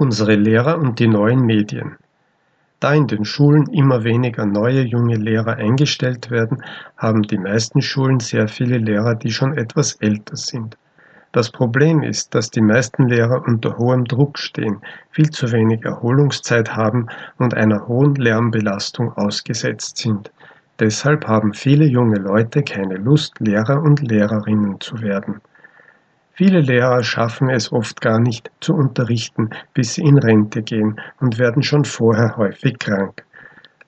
Unsere Lehrer und die neuen Medien. Da in den Schulen immer weniger neue junge Lehrer eingestellt werden, haben die meisten Schulen sehr viele Lehrer, die schon etwas älter sind. Das Problem ist, dass die meisten Lehrer unter hohem Druck stehen, viel zu wenig Erholungszeit haben und einer hohen Lärmbelastung ausgesetzt sind. Deshalb haben viele junge Leute keine Lust, Lehrer und Lehrerinnen zu werden. Viele Lehrer schaffen es oft gar nicht zu unterrichten, bis sie in Rente gehen und werden schon vorher häufig krank.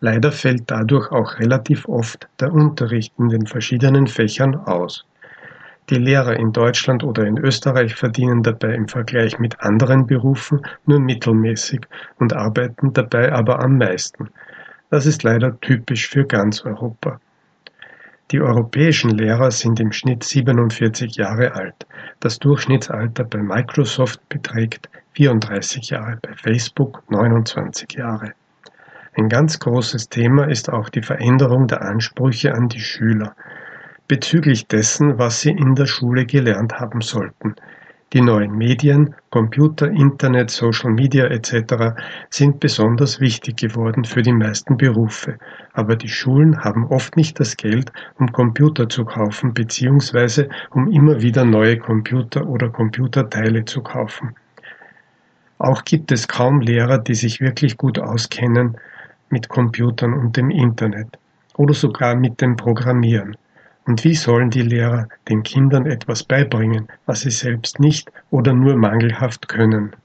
Leider fällt dadurch auch relativ oft der Unterricht in den verschiedenen Fächern aus. Die Lehrer in Deutschland oder in Österreich verdienen dabei im Vergleich mit anderen Berufen nur mittelmäßig und arbeiten dabei aber am meisten. Das ist leider typisch für ganz Europa. Die europäischen Lehrer sind im Schnitt 47 Jahre alt. Das Durchschnittsalter bei Microsoft beträgt 34 Jahre, bei Facebook 29 Jahre. Ein ganz großes Thema ist auch die Veränderung der Ansprüche an die Schüler bezüglich dessen, was sie in der Schule gelernt haben sollten. Die neuen Medien, Computer, Internet, Social Media etc. sind besonders wichtig geworden für die meisten Berufe, aber die Schulen haben oft nicht das Geld, um Computer zu kaufen bzw. um immer wieder neue Computer oder Computerteile zu kaufen. Auch gibt es kaum Lehrer, die sich wirklich gut auskennen mit Computern und dem Internet oder sogar mit dem Programmieren. Und wie sollen die Lehrer den Kindern etwas beibringen, was sie selbst nicht oder nur mangelhaft können?